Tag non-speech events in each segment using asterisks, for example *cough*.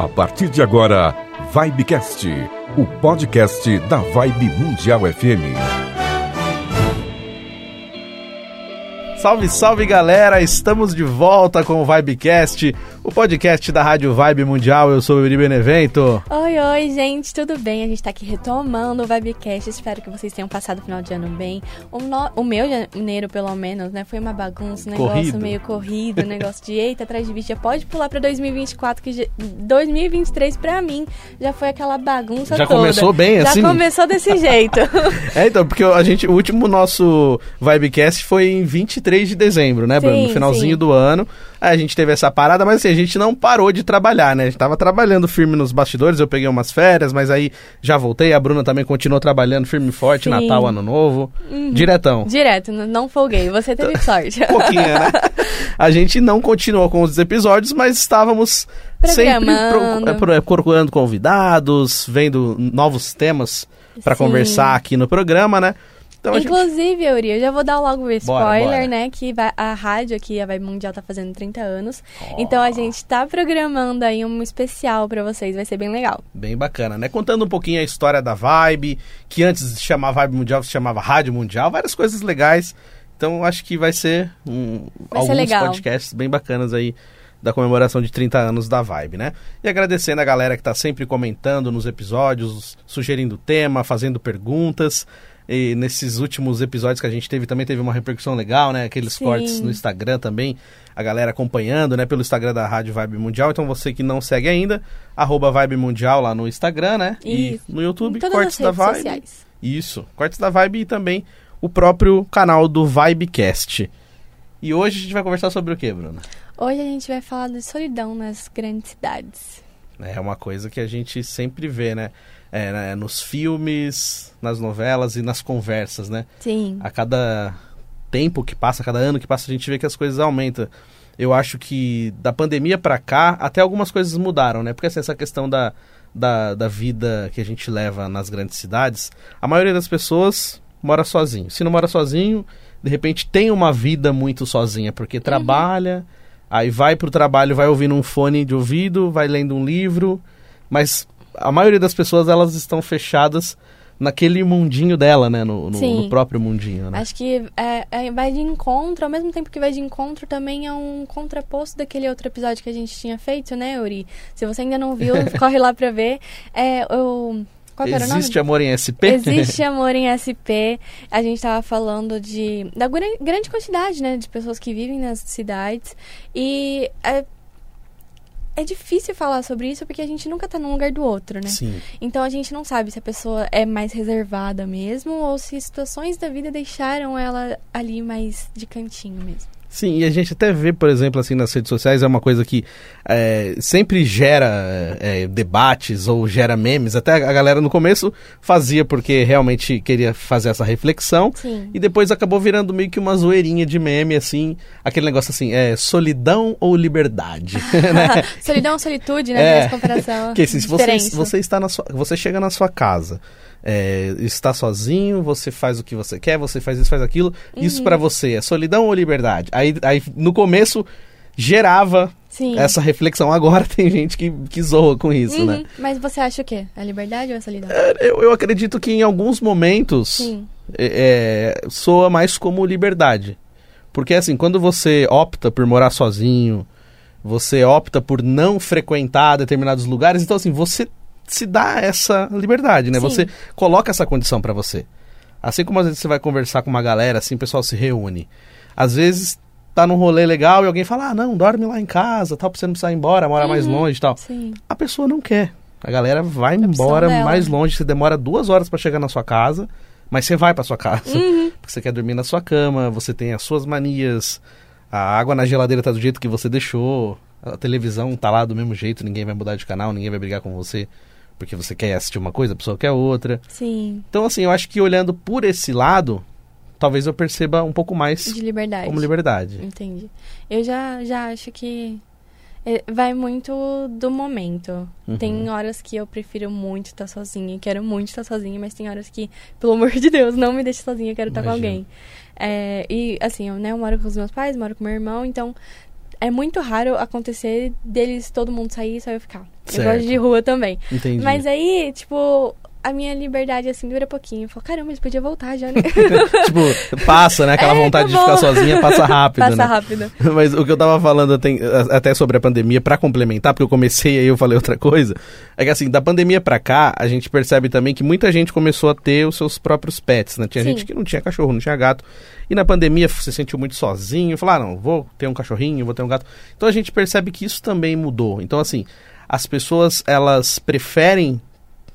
A partir de agora, Vibecast, o podcast da Vibe Mundial FM. Salve, salve galera! Estamos de volta com o Vibecast, o podcast da Rádio Vibe Mundial. Eu sou o Yuri Benevento. Oi, oi, gente, tudo bem? A gente tá aqui retomando o Vibecast. Espero que vocês tenham passado o final de ano bem. O, no... o meu janeiro, pelo menos, né? Foi uma bagunça, um negócio Corrido. meio corrido, um *laughs* negócio de eita, atrás de bicho. Já pode pular pra 2024, que já- 2023 pra mim já foi aquela bagunça Já toda. começou bem, assim? Já começou desse *laughs* jeito. É, então, porque a gente, o último nosso Vibecast foi em 23 de dezembro, né, Bruno? Sim, No finalzinho sim. do ano. Aí a gente teve essa parada, mas assim, a gente não parou de trabalhar, né? A gente tava trabalhando firme nos bastidores, eu peguei umas férias, mas aí já voltei. A Bruna também continuou trabalhando firme e forte, Sim. Uhum. Natal, Ano Novo. Diretão. Direto, não folguei. Você teve *laughs* sorte. Pouquinho, né? A gente não continuou com os episódios, mas estávamos sempre pro- pro- procurando convidados, vendo novos temas para conversar aqui no programa, né? Então a gente... Inclusive, Yuri, eu já vou dar logo o spoiler, bora. né? Que vai- a rádio aqui, a Vibe Mundial, tá fazendo 30 anos. Então a gente tá programando aí um especial pra vocês. Vai ser bem legal. Bem bacana, né? Contando um pouquinho a história da Vibe, que antes de chamar Vibe Mundial se chamava Rádio Mundial, várias coisas legais. Então acho que vai ser um, Vai ser alguns legal. podcasts bem bacanas aí da comemoração de 30 anos da Vibe, né? E agradecendo a galera que tá sempre comentando nos episódios, sugerindo tema, fazendo perguntas. E nesses últimos episódios que a gente teve também teve uma repercussão legal, né? Aqueles Sim. cortes no Instagram também, a galera acompanhando, né? Pelo Instagram da Rádio Vibe Mundial. Então você que não segue ainda, arroba Vibe Mundial lá no Instagram, né? E Isso. no YouTube, Em Cortes da Vibe. sociais. Isso, Cortes da Vibe e também o próprio canal do Vibecast. E hoje a gente vai conversar sobre o que, Bruna? Hoje a gente vai falar de solidão nas grandes cidades. É uma coisa que a gente sempre vê, né? É, né, Nos filmes, nas novelas e nas conversas, né? Sim. A cada tempo que passa, a cada ano que passa, a gente vê que as coisas aumentam. Eu acho que da pandemia pra cá, até algumas coisas mudaram, né? Porque assim, essa questão da, da, da vida que a gente leva nas grandes cidades, a maioria das pessoas mora sozinho. Se não mora sozinho, de repente tem uma vida muito sozinha, porque trabalha, aí vai pro trabalho, vai ouvindo um fone de ouvido, vai lendo um livro, mas a maioria das pessoas elas estão fechadas naquele mundinho dela, né? No, no- no próprio mundinho, né? Acho que é, é- vai de encontro, ao mesmo tempo que vai de encontro, também é um contraposto daquele outro episódio que a gente tinha feito, né, Yuri? Se você ainda não viu, *laughs* corre lá pra ver. É. Qual nome? Existe amor em SP? Existe *laughs* amor em SP. A gente tava falando de da gra- grande quantidade, né, de pessoas que vivem nas cidades e é, é difícil falar sobre isso porque a gente nunca tá num lugar do outro, né? Sim. Então a gente não sabe se a pessoa é mais reservada mesmo ou se situações da vida deixaram ela ali mais de cantinho mesmo. Sim, e a gente até vê, por exemplo, assim, nas redes sociais, é uma coisa que é, sempre gera é, debates ou gera memes. Até a galera no começo fazia porque realmente queria fazer essa reflexão. Sim. E depois acabou virando meio que uma zoeirinha de meme, assim, aquele negócio assim, é solidão ou liberdade? *laughs* né? *laughs* Solidão, solitude, né? É. Comparação. *laughs* Porque assim, se você, você está na sua, você chega na sua casa, é, está sozinho, você faz o que você quer, você faz isso, faz aquilo. Uhum. Isso pra você é solidão ou liberdade? Aí, aí no começo gerava Sim. essa reflexão. Agora tem gente que, que zoa com isso, Uhum. né? Mas você acha o quê? A liberdade ou a solidão? É, Eu, eu acredito que em alguns momentos é, é, soa mais como liberdade. Porque assim, quando você opta por morar sozinho, você opta por não frequentar determinados lugares, então assim, você se dá essa liberdade, né? Sim. Você coloca essa condição pra você. Assim como às vezes você vai conversar com uma galera, assim, o pessoal se reúne. Às vezes tá num rolê legal e alguém fala: "Ah, não, dorme lá em casa, tal, pra você não precisar ir embora, mora mais Uhum. longe", e tal. Sim. A pessoa não quer. A galera vai opção embora mais longe, você demora duas horas pra chegar na sua casa, mas você vai pra sua casa. Uhum. Porque você quer dormir na sua cama, você tem as suas manias, a água na geladeira tá do jeito que você deixou, a televisão tá lá do mesmo jeito, ninguém vai mudar de canal, ninguém vai brigar com você porque você quer assistir uma coisa, a pessoa quer outra. Sim. Então, assim, eu acho que olhando por esse lado, talvez eu perceba um pouco mais De liberdade. como liberdade. Entendi. Eu já, já acho que é, vai muito do momento. Uhum. Tem horas que eu prefiro muito estar sozinha, quero muito estar sozinha, mas tem horas que, pelo amor de Deus, não me deixe sozinha, quero estar com alguém. É, e assim, eu, né, eu moro com os meus pais, moro com meu irmão, então é muito raro acontecer deles todo mundo sair e só eu ficar. Eu Certo. gosto de rua também. Entendi. Mas aí, tipo, a minha liberdade, assim, dura pouquinho. Eu falo, caramba, mas podia voltar já, né? *laughs* tipo, passa, né? Aquela É, vontade de acabou. ficar sozinha passa rápido, Passa né? rápido. *laughs* Mas o que eu tava falando até, até sobre a pandemia, pra complementar, porque eu comecei e aí eu falei outra coisa, é que assim, da pandemia pra cá, a gente percebe também que muita gente começou a ter os seus próprios pets, né? Tinha Sim. gente que não tinha cachorro, não tinha gato. E na pandemia se sentiu muito sozinho, falou, ah, não, vou ter um cachorrinho, vou ter um gato. Então a gente percebe que isso também mudou. Então, assim, as pessoas, elas preferem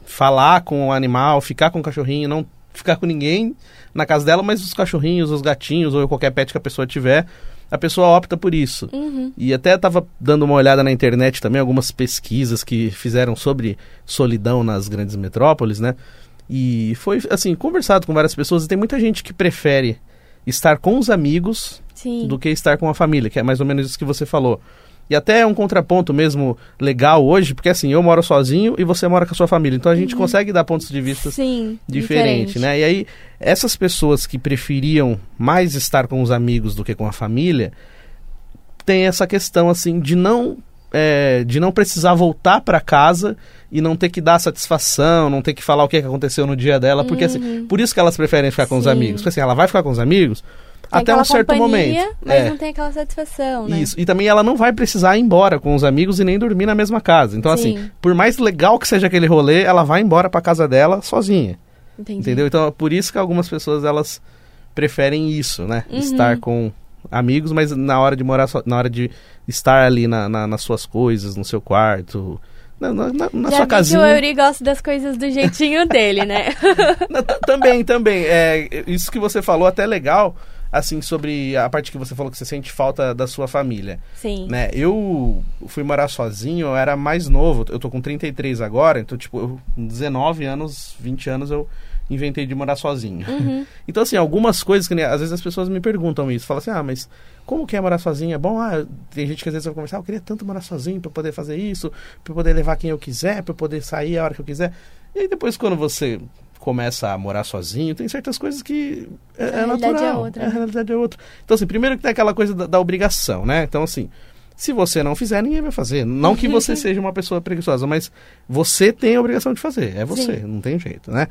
falar com o animal, ficar com o cachorrinho, não ficar com ninguém na casa dela, mas os cachorrinhos, os gatinhos ou qualquer pet que a pessoa tiver, a pessoa opta por isso. Uhum. E até estava dando uma olhada na internet também, algumas pesquisas que fizeram sobre solidão nas grandes metrópoles, né? E foi, assim, conversado com várias pessoas e tem muita gente que prefere estar com os amigos Sim. do que estar com a família, que é mais ou menos isso que você falou. E até é um contraponto mesmo legal hoje, porque assim, eu moro sozinho e você mora com a sua família. Então a gente consegue dar pontos de vista Sim. diferente, né? E aí, essas pessoas que preferiam mais estar com os amigos do que com a família, tem essa questão, assim, de não. é, de não precisar voltar para casa e não ter que dar satisfação, não ter que falar o que aconteceu no dia dela, porque assim, por isso que elas preferem ficar com os Sim. amigos. Porque assim, ela vai ficar com os amigos Tem até um certo momento. Mas É. não tem aquela satisfação, né? Isso. E também ela não vai precisar ir embora com os amigos e nem dormir na mesma casa. Então, assim, Sim. por mais legal que seja aquele rolê, ela vai embora pra casa dela sozinha. Entendi. Entendeu? Então, é por isso que algumas pessoas elas preferem isso, né? Uhum. Estar com amigos, mas na hora de morar, so- na hora de estar ali na, na- nas suas coisas, no seu quarto, na, na- na- Já sua casinha. que o Yuri gosta das coisas do jeitinho dele, né? *laughs* Não, também, também. É, isso que você falou até é legal, assim, sobre a parte que você falou que você sente falta da sua família. Sim. Né? Eu fui morar sozinho, eu era mais novo, eu tô com 33 agora, então, tipo, eu, com 19 anos, 20 anos, eu inventei de morar sozinho. Uhum. *laughs* Então, assim, algumas coisas que às vezes as pessoas me perguntam isso, falam assim, ah, mas como que é morar sozinho? É bom? Ah, tem gente que às vezes vai conversar, ah, eu queria tanto morar sozinho pra eu poder fazer isso, pra eu poder levar quem eu quiser, pra eu poder sair a hora que eu quiser. E aí depois quando você começa a morar sozinho, tem certas coisas que é, A é natural. é outra, a né? realidade é outra. Então, assim, primeiro que tem aquela coisa da, da obrigação, né? Então, assim, se você não fizer, ninguém vai fazer. Não que você *laughs* seja uma pessoa preguiçosa, mas você tem a obrigação de fazer. É você, Sim. não tem jeito, né?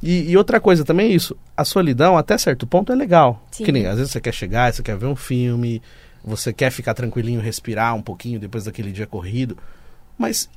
E, e outra coisa também é isso. A solidão, até certo ponto, é legal. Sim. Que nem, às vezes você quer chegar, você quer ver um filme, você quer ficar tranquilinho, respirar um pouquinho depois daquele dia corrido. Mas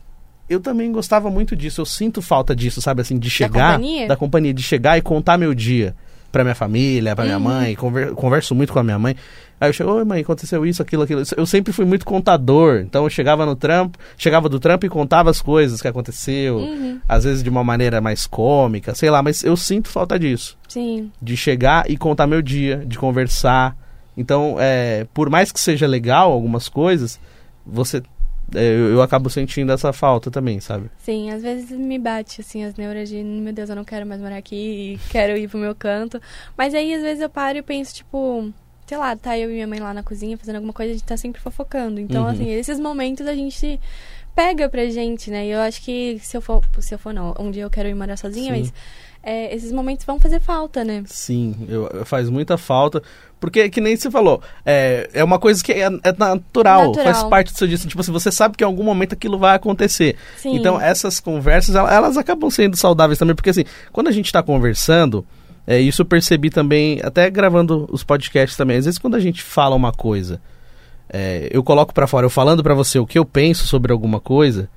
eu também gostava muito disso. Eu sinto falta disso, sabe? Assim, de chegar. companhia? Da companhia, de chegar e contar meu dia pra minha família, pra minha Uhum. mãe. Conver- converso muito com a minha mãe. Aí eu chego, oi mãe, aconteceu isso, aquilo, aquilo. Eu sempre fui muito contador. Então eu chegava no trampo, chegava do trampo e contava as coisas que aconteceu. Uhum. Às vezes de uma maneira mais cômica, sei lá, mas eu sinto falta disso Sim. de chegar e contar meu dia, de conversar. Então, é, por mais que seja legal algumas coisas, você eu, eu acabo sentindo essa falta também, sabe? Sim, às vezes me bate, assim, as neuras de, meu Deus, eu não quero mais morar aqui e quero ir pro meu canto. Mas aí, às vezes, eu paro e penso, tipo, sei lá, tá eu e minha mãe lá na cozinha fazendo alguma coisa, a gente tá sempre fofocando. Então, Uhum. assim, esses momentos a gente pega pra gente, né? E eu acho que se eu for, se eu for não, um dia eu quero ir morar sozinha, Sim. mas é, esses momentos vão fazer falta, né? Sim, eu, faz muita falta. Porque, que nem você falou, é, é uma coisa que é, é natural, Natural. faz parte do seu dia. Tipo assim, você sabe que em algum momento aquilo vai acontecer. Sim. Então, essas conversas, ela- elas acabam sendo saudáveis também, porque assim, quando a gente tá conversando, é, isso eu percebi também, até gravando os podcasts também, às vezes quando a gente fala uma coisa, é, eu coloco pra fora, eu falando pra você o que eu penso sobre alguma coisa,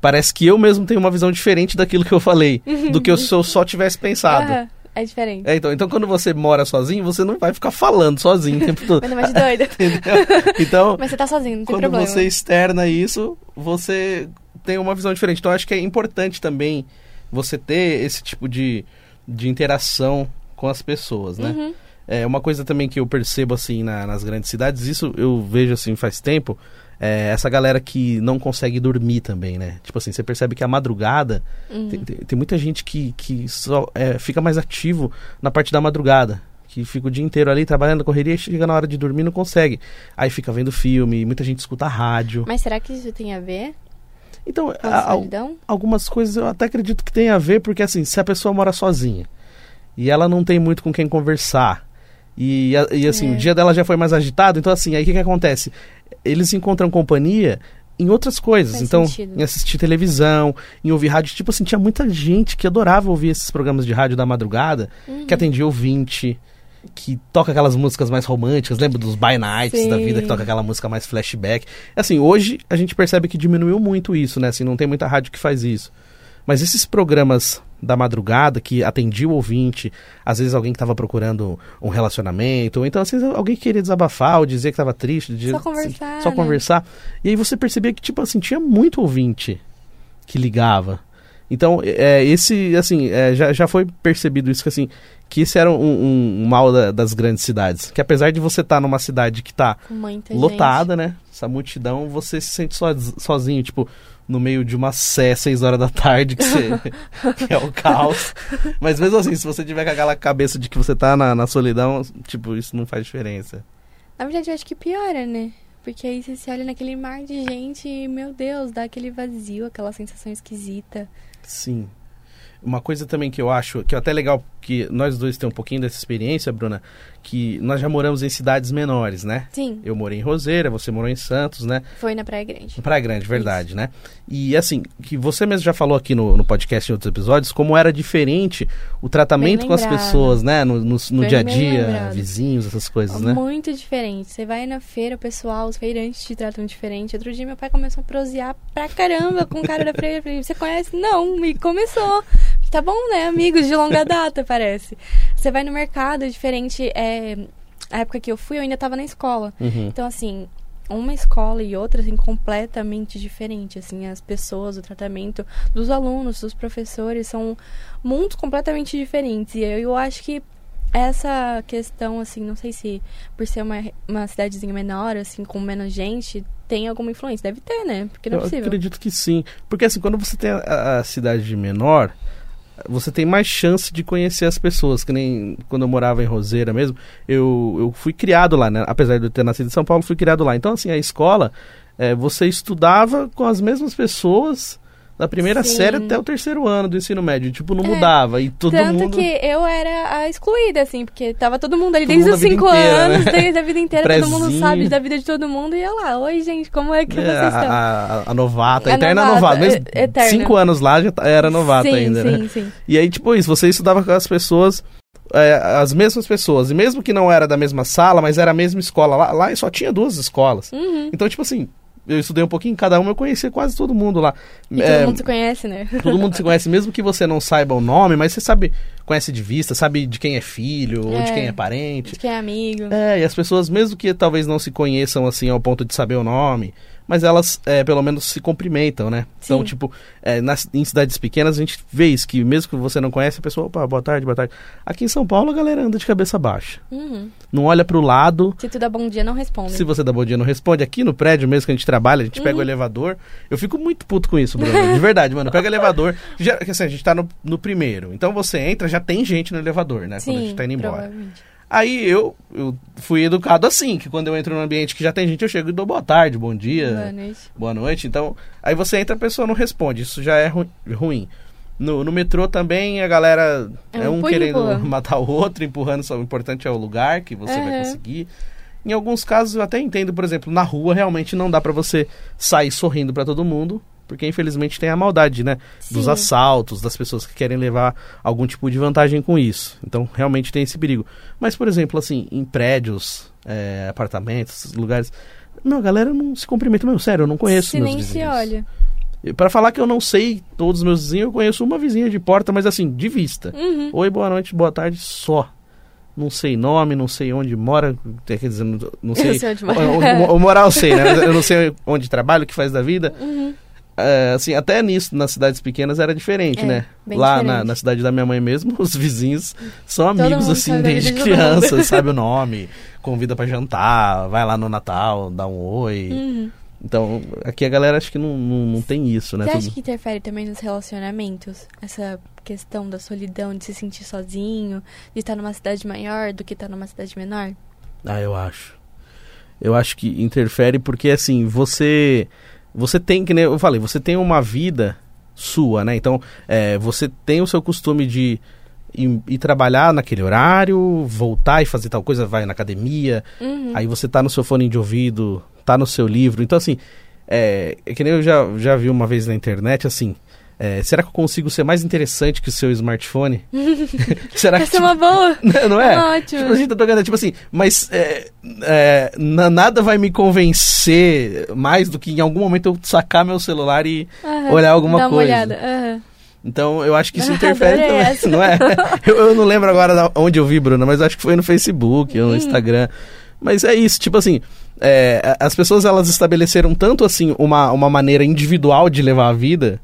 parece que eu mesmo tenho uma visão diferente daquilo que eu falei, *laughs* do que eu- se eu só tivesse pensado. Aham, é diferente. É, então, então, quando você mora sozinho, você não vai ficar falando sozinho o tempo todo. Mas não é mais de. *laughs* Entendeu? Então, Mas você tá sozinho, não tem quando problema. você externa isso, você tem uma visão diferente. Então, acho que é importante também você ter esse tipo de, de interação com as pessoas, né? Uhum. É uma coisa também que eu percebo assim na- nas grandes cidades, isso eu vejo assim faz tempo, é essa galera que não consegue dormir também, né? Tipo assim, você percebe que a madrugada Uhum. tem, tem- tem muita gente que, que só é, fica mais ativo na parte da madrugada. Que fica o dia inteiro ali trabalhando, correria, e chega na hora de dormir e não consegue. Aí fica vendo filme, muita gente escuta rádio. Mas será que isso tem a ver Então, a- algumas coisas eu até acredito que tem a ver, porque assim, se a pessoa mora sozinha e ela não tem muito com quem conversar, e, e assim, É. o dia dela já foi mais agitado, então assim, aí o que, que acontece? Eles encontram companhia em outras coisas. Faz então, sentido. em assistir televisão, em ouvir rádio. Tipo assim, tinha muita gente que adorava ouvir esses programas de rádio da madrugada, Uhum. que atendia ouvinte, que toca aquelas músicas mais românticas. Lembra dos By Nights da Sim. vida, que toca aquela música mais flashback. Assim, hoje a gente percebe que diminuiu muito isso, né? Assim, não tem muita rádio que faz isso. Mas esses programas da madrugada que atendia o ouvinte, às vezes alguém que estava procurando um relacionamento, ou então às vezes alguém que queria desabafar ou dizer que estava triste, dizer- Só conversar, só né? conversar. E aí você percebia que tipo assim, tinha muito ouvinte que ligava. Então, é, esse, assim, é, já, já foi percebido isso, que assim, que esse era um, um- um mal da- das grandes cidades. Que apesar de você estar numa cidade que está lotada, né? Essa multidão, você se sente soz- sozinho, tipo, no meio de uma sé, seis horas da tarde, que, você, que *laughs* é o caos. Mas mesmo assim, se você tiver com aquela cabeça de que você tá na, na solidão, tipo, isso não faz diferença. Na verdade, eu acho que piora, né? Porque aí você se olha naquele mar de gente e, meu Deus, dá aquele vazio, aquela sensação esquisita. Sim. Uma coisa também que eu acho, que é até legal que nós dois temos um pouquinho dessa experiência, Bruna, que nós já moramos em cidades menores, né? Sim, Eu morei em Roseira, você morou em Santos, né? foi na Praia Grande. Praia Grande, verdade, né? E assim, que você mesmo já falou aqui no, no podcast em outros episódios, como era diferente o tratamento com as pessoas, né? No, no, no dia a dia, vizinhos, essas coisas, né? Muito diferente. Você vai na feira, o pessoal, os feirantes te tratam diferente. Outro dia meu pai começou a prosear pra caramba com o cara da feira. Você conhece? Não, e começou. Tá bom, né? Amigos de longa data, parece. Você vai no mercado, é diferente. É... A época que eu fui, eu ainda tava na escola. Uhum. Então, assim, uma escola e outra, assim, completamente diferente. Assim, as pessoas, o tratamento dos alunos, dos professores, são mundos completamente diferentes. E eu, eu acho que essa questão, assim, não sei se por ser uma, uma cidadezinha menor, assim, com menos gente, tem alguma influência. Deve ter, né? Porque não é Eu possível. acredito que sim. Porque assim, quando você tem a, a cidade de menor, você tem mais chance de conhecer as pessoas. Que nem quando eu morava em Roseira mesmo, eu, eu fui criado lá, né? Apesar de eu ter nascido em São Paulo, fui criado lá. Então, assim, a escola, é, você estudava com as mesmas pessoas da primeira Sim. série até o terceiro ano do ensino médio. Tipo, não É, mudava. E todo Tanto mundo. que eu era a excluída, assim, porque tava todo mundo ali Todo desde mundo os cinco inteira, anos, né? desde a vida inteira, todo mundo sabe da vida de todo mundo, e eu lá, oi gente, como é que É, vocês a, estão? a, a novata, a eterna novata, novata. É- eterna. cinco anos lá já tá- era novata sim, ainda, sim, né? sim. E aí, tipo isso, você estudava com as pessoas, é, as mesmas pessoas. E mesmo que não era da mesma sala, mas era a mesma escola. Lá, lá só tinha duas escolas. Uhum. Então, tipo assim, eu estudei um pouquinho em cada uma, eu conhecia quase todo mundo lá. E É, todo mundo se conhece, né? todo mundo se conhece, mesmo que você não saiba o nome, mas você sabe, conhece de vista, sabe de quem é filho, ou de É. quem é parente. De quem é amigo. É, e as pessoas, mesmo que talvez não se conheçam assim ao ponto de saber o nome, mas elas é, pelo menos se cumprimentam, né? Então, Sim. tipo, é, nas, em cidades pequenas a gente vê isso, que mesmo que você não conhece, a pessoa, opa, boa tarde, boa tarde. Aqui em São Paulo a galera anda de cabeça baixa. Uhum. Não olha pro lado. Se tu dá bom dia, não responde. Se você dá bom dia, não responde. Aqui no prédio mesmo que a gente trabalha, a gente Uhum. pega o elevador. Eu fico muito puto com isso, Bruno. De verdade, mano. Pega o elevador. Já, que assim, a gente tá no, no primeiro. Então você entra, já tem gente no elevador, né? quando a gente Sim, tá indo embora. Aí eu, eu fui educado assim, que quando eu entro num ambiente que já tem gente, eu chego e dou boa tarde, bom dia, Boa noite. boa noite. Então, aí você entra, a pessoa não responde. Isso já é ru- ruim. No, no metrô também a galera é, É, um querendo empurra. *laughs* matar o outro, empurrando, só o importante é o lugar que você vai Aham. conseguir. Em alguns casos eu até entendo, por exemplo, na rua realmente não dá pra você sair sorrindo pra todo mundo, porque infelizmente tem a maldade, né? Dos Sim. assaltos, das pessoas que querem levar algum tipo de vantagem com isso. Então realmente tem esse perigo. Mas, por exemplo, assim, em prédios, é, apartamentos, lugares. Meu, a galera não se cumprimenta, meu, sério, eu não conheço Se meus nem se vizinhos. olha. E Pra falar que eu não sei todos os meus vizinhos, eu conheço uma vizinha de porta, mas assim, de vista. Uhum. Oi, boa noite, boa tarde, só. Não sei nome, não sei onde mora, quer dizer, não, não sei. *laughs* Eu sei onde mora. O, o, o moral eu sei, né? Eu não sei onde trabalha, o que faz da vida. Uhum. É, assim, até nisso, nas cidades pequenas era diferente, É, né? Lá na, diferente. na cidade da minha mãe mesmo, *laughs* os vizinhos são Todo amigos, assim, desde mundo. criança, *laughs* sabe o nome, convida pra jantar, vai lá no Natal, dá um oi. Uhum. Então, aqui a galera acho que não, não, não tem isso, né? Você acha Tudo- que interfere também nos relacionamentos? Essa questão da solidão, de se sentir sozinho, de estar numa cidade maior do que estar numa cidade menor? Ah, eu acho. Eu acho que interfere porque, assim, você. Você tem, que nem eu falei, você tem uma vida sua, né? Então, é, você tem o seu costume de ir, ir trabalhar naquele horário, voltar e fazer tal coisa, vai na academia, Uhum. aí você tá no seu fone de ouvido, tá no seu livro. Então, assim, é, é que nem eu já, já vi uma vez na internet, assim, é, será que eu consigo ser mais interessante que o seu smartphone? *laughs* será que, Essa é uma boa. *laughs* Não, não é? É ótimo. Tipo, a gente tá tocando, tipo assim, mas é, é, na- nada vai me convencer mais do que em algum momento eu sacar meu celular e Aham. olhar alguma Dá uma coisa. olhada. aham. Então eu acho que isso *laughs* interfere também, não é? Eu, eu não lembro agora onde eu vi, Bruna, mas acho que foi no Facebook ou no Hum. Instagram. Mas é isso, tipo assim, é, as pessoas elas estabeleceram tanto assim uma, uma maneira individual de levar a vida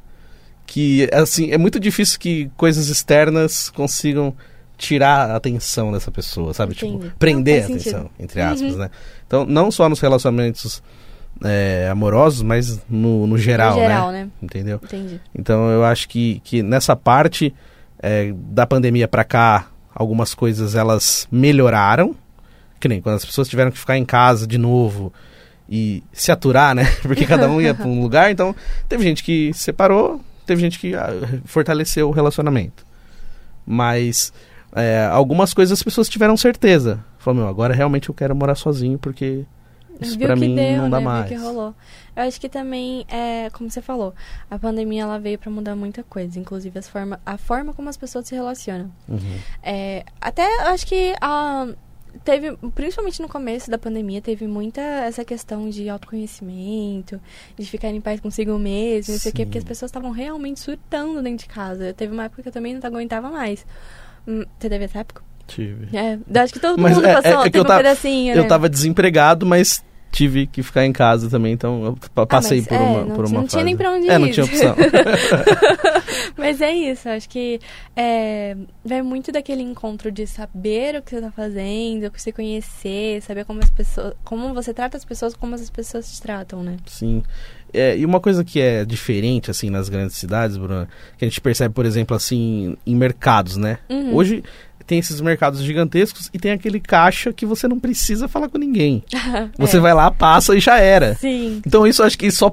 que assim é muito difícil que coisas externas consigam tirar a atenção dessa pessoa, sabe? Tipo, Entendi. prender a atenção, sentido. entre aspas, Uhum. né? Então, não só nos relacionamentos é, amorosos, mas no, no geral, No geral, né? né? Entendeu? Entendi. Então eu acho que, que nessa parte é, da pandemia pra cá, algumas coisas elas melhoraram. Que nem quando as pessoas tiveram que ficar em casa de novo e se aturar, né? *laughs* Porque cada um ia pra um lugar, então teve gente que separou, teve gente que ah, fortaleceu o relacionamento. Mas é, algumas coisas as pessoas tiveram certeza. Falou, meu, agora realmente eu quero morar sozinho porque isso Viu pra mim deu, não dá né? mais. Viu que rolou. Eu acho que também, é, como você falou, a pandemia ela veio pra mudar muita coisa, inclusive as forma, a forma como as pessoas se relacionam. Uhum. É, até eu acho que ah, teve, principalmente no começo da pandemia, teve muita essa questão de autoconhecimento, de ficar em paz consigo mesmo, não sei o quê, porque as pessoas estavam realmente surtando dentro de casa. Teve uma época que eu também não aguentava mais. Hum, Você teve essa época? Tive. É, acho que todo Mas mundo é- passou, é que teve eu um tava- pedacinho, Eu né? tava desempregado, mas tive que ficar em casa também, então eu pa- passei mas, por é, uma, não por tinha- uma não tinha fase. nem pra onde É, não ir. tinha opção. *laughs* Mas é isso, acho que é, vai muito daquele encontro de saber o que você tá fazendo, se conhecer, saber como as pessoas. como você trata as pessoas, como as pessoas te tratam, né? Sim. É, e uma coisa que é diferente, assim, nas grandes cidades, Bruna, que a gente percebe, por exemplo, assim, em mercados, né? Uhum. Hoje tem esses mercados gigantescos e tem aquele caixa que você não precisa falar com ninguém. *laughs* Você É. vai lá, passa e já era. Sim. Então isso acho que só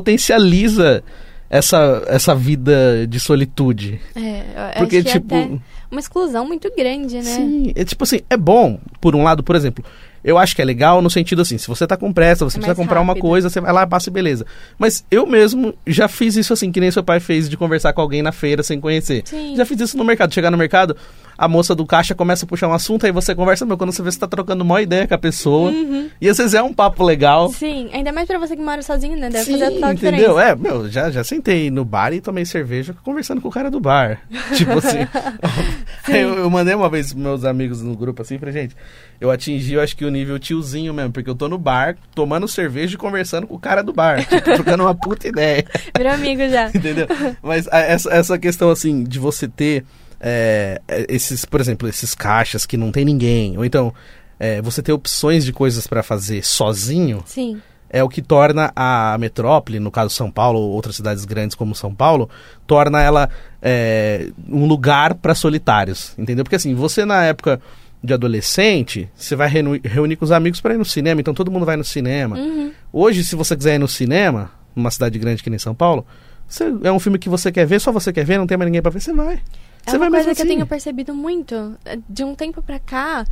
potencializa essa, essa vida de solitude. É, eu Porque, acho que tipo. é até uma exclusão muito grande, né? Sim, é tipo assim, é bom, por um lado, por exemplo, eu acho que é legal no sentido assim, se você tá com pressa, você É precisa comprar uma rápido. coisa, você vai lá, passa e beleza. Mas eu mesmo já fiz isso assim, que nem seu pai fez de conversar com alguém na feira sem conhecer. Sim. Já fiz isso no mercado, chegar no mercado, a moça do caixa começa a puxar um assunto, aí você conversa, meu, quando você vê você tá trocando uma ideia com a pessoa. Uhum. E às vezes é um papo legal. Sim, ainda mais pra você que mora sozinho, né? Deve Sim, fazer total entendeu? diferença. É, meu, já, já sentei no bar e tomei cerveja conversando com o cara do bar. *laughs* tipo assim. *laughs* eu, eu mandei uma vez pros meus amigos no grupo assim, falei, gente, eu atingi, eu acho que o nível tiozinho mesmo, porque eu tô no bar, tomando cerveja e conversando com o cara do bar. Tipo, *laughs* trocando uma puta ideia. Virou amigo já. *laughs* Entendeu? Mas a- essa, essa questão, assim, de você ter é, esses, por exemplo, esses caixas que não tem ninguém, ou então é, você ter opções de coisas pra fazer sozinho, Sim. é o que torna a metrópole, no caso São Paulo ou outras cidades grandes como São Paulo, torna ela é, um lugar para solitários, entendeu? Porque assim, você na época de adolescente, você vai reuni- reunir com os amigos para ir no cinema, então todo mundo vai no cinema. Uhum. Hoje, se você quiser ir no cinema, numa cidade grande que nem São Paulo, você- é um filme que você quer ver, só você quer ver, não tem mais ninguém para ver, você vai. É Você uma vai coisa mesmo que eu assim. tenho percebido muito. De um tempo pra cá,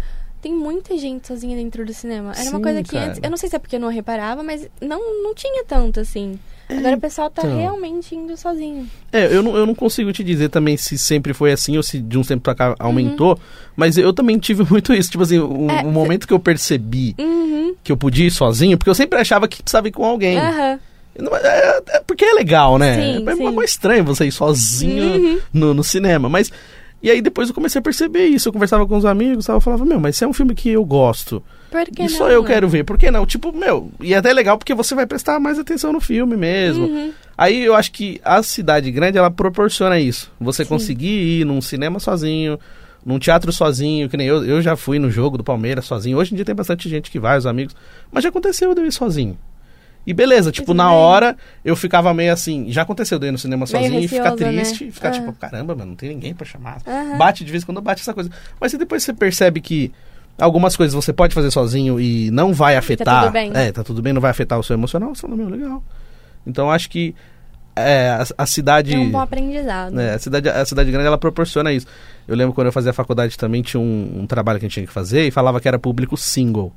tem muita gente sozinha dentro do cinema. Era uma Sim, coisa que cara. antes. Eu não sei se é porque eu não reparava, mas não, não tinha tanto assim. Agora o pessoal tá então. realmente indo sozinho. É, eu não, eu não consigo te dizer também se sempre foi assim ou se de um tempo pra cá aumentou, mas eu também tive *laughs* muito isso. Tipo assim, o, Uhum. É, momento que eu percebi Uhum. que eu podia ir sozinho, porque eu sempre achava que precisava ir com alguém. Não, é, é porque é legal, né? Sim, é sim. mais estranho você ir sozinho Uhum. no, no cinema. Mas. E aí depois eu comecei a perceber isso. Eu conversava com os amigos, eu falava, meu, mas se é um filme que eu gosto Por que e não? só eu né? quero ver, por que não? Tipo, meu, e é até legal porque você vai prestar mais atenção no filme mesmo. Uhum. Aí eu acho que a cidade grande ela proporciona isso. Você Sim. conseguir ir num cinema sozinho, num teatro sozinho, que nem eu, eu já fui no jogo do Palmeiras sozinho. Hoje em dia tem bastante gente que vai, os amigos. Mas já aconteceu de eu ir sozinho. E beleza, tipo, na hora eu ficava meio assim. Já aconteceu de eu ir no cinema Meio sozinho e ficar receoso, né? triste, e ficar Ah. tipo, caramba, mano, não tem ninguém pra chamar. Bate de vez em quando bate essa coisa. Mas se depois você percebe que algumas coisas você pode fazer sozinho e não vai afetar. tudo bem. É, tá tudo bem, não vai afetar o seu emocional, você fala, meu, legal. Então acho que é, a, a cidade. É um bom aprendizado. É, a cidade, a cidade grande ela proporciona isso. Eu lembro quando eu fazia faculdade também tinha um, um trabalho que a gente tinha que fazer e falava que era público single.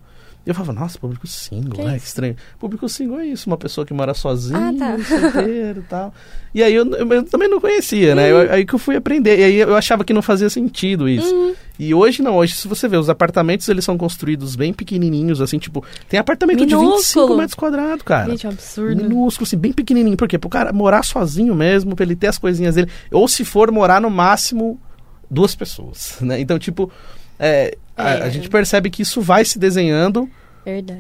Eu falava, nossa, público single, Que né? Estranho. Público single é isso, uma pessoa que mora sozinha, Ah, tá. solteiro e tal. E aí eu, eu também não conhecia, né? Eu- aí que eu fui aprender. E aí eu achava que não fazia sentido isso. Uhum. E hoje não, hoje se você vê, os apartamentos eles são construídos bem pequenininhos, assim, tipo, tem apartamento de Minúsculo. 25 metros quadrados, cara. Gente, é um absurdo. Minúsculo, assim, bem pequenininho. Por quê? Pro cara morar sozinho mesmo, pra ele ter as coisinhas dele. Ou se for morar no máximo duas pessoas, *laughs* né? Então, tipo, é, a, É. a gente percebe que isso vai se desenhando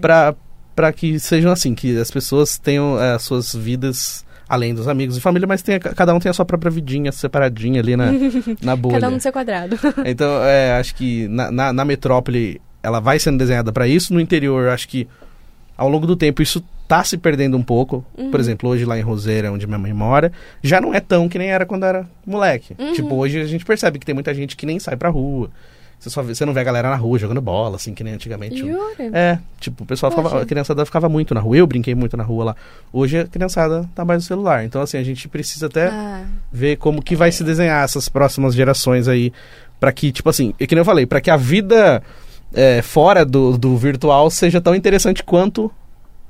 pra que sejam assim, que as pessoas tenham é, as suas vidas além dos amigos e família, mas tenha, cada um tem a sua própria vidinha separadinha ali na, *laughs* na bolha. Cada um no seu quadrado. *laughs* Então, é, acho que na, na, na metrópole ela vai sendo desenhada para isso. No interior, acho que ao longo do tempo isso tá se perdendo um pouco. Uhum. Por exemplo, hoje lá em Roseira, onde minha mãe mora, já não é tão que nem era quando era moleque. Uhum. Tipo, hoje a gente percebe que tem muita gente que nem sai pra rua. Você, só vê, você não vê a galera na rua jogando bola, assim, que nem antigamente. Jura? É, tipo, o pessoal ficava, a criançada ficava muito na rua. Eu brinquei muito na rua lá. Hoje a criançada tá mais no celular. Então, assim, a gente precisa até Ah, ver como que vai se desenhar essas próximas gerações aí para que tipo assim é que nem eu falei para que a vida é, fora do, do virtual seja tão interessante quanto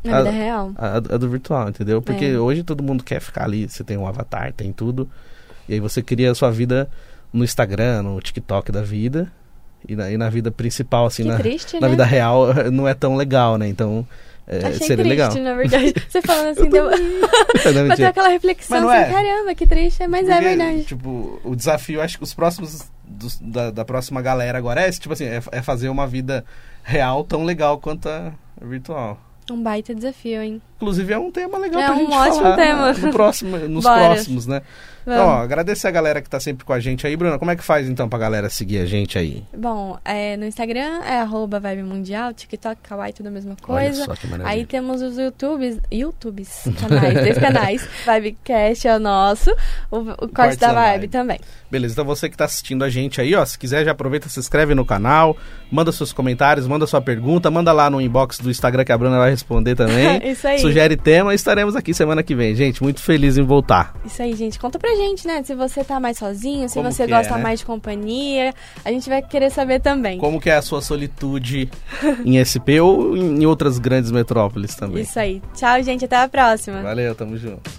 Ah, vida real. a, a do virtual entendeu porque É. hoje todo mundo quer ficar ali você tem um avatar tem tudo e aí você cria a sua vida no Instagram no TikTok da vida e na, e na vida principal assim Que na, triste, na né? vida real *laughs* não é tão legal né então é, Achei seria triste, legal na verdade. *laughs* Você falando assim, deu... Não, *laughs* bateu aquela reflexão Mas não assim, é? caramba, que triste, mas é Porque, verdade. Tipo, o desafio, acho que os próximos dos- da, da próxima galera agora é esse, tipo assim, é, é fazer uma vida real tão legal quanto a virtual. Um baita desafio, hein? Inclusive é um tema legal É pra um gente ótimo falar tema. No próximo, nos Bora. próximos, né? Então, ó, agradecer a galera que tá sempre com a gente aí. Bruna, como é que faz então pra galera seguir a gente aí? Bom, é, no Instagram é arroba Vibe Mundial, TikTok, Kawaii, tudo a mesma coisa. Olha só que maravilha. Aí temos os YouTubes, YouTubes, *laughs* canais, dois canais. Vibecast é o nosso, o, o Corte da Vibe também. Beleza, então você que tá assistindo a gente aí, ó, se quiser já aproveita, se inscreve no canal, manda seus comentários, manda sua pergunta, manda lá no inbox do Instagram que a Bruna vai responder também. *laughs* Isso aí. Sugere tema, estaremos aqui semana que vem. Gente, muito feliz em voltar. Isso aí, gente. Conta pra gente, né? Se você tá mais sozinho, se Como você é, gosta né? mais de companhia. A gente vai querer saber também. Como que é a sua solitude em SP ou em outras grandes metrópoles também. Isso aí. Tchau, gente. Até a próxima. Valeu, tamo junto.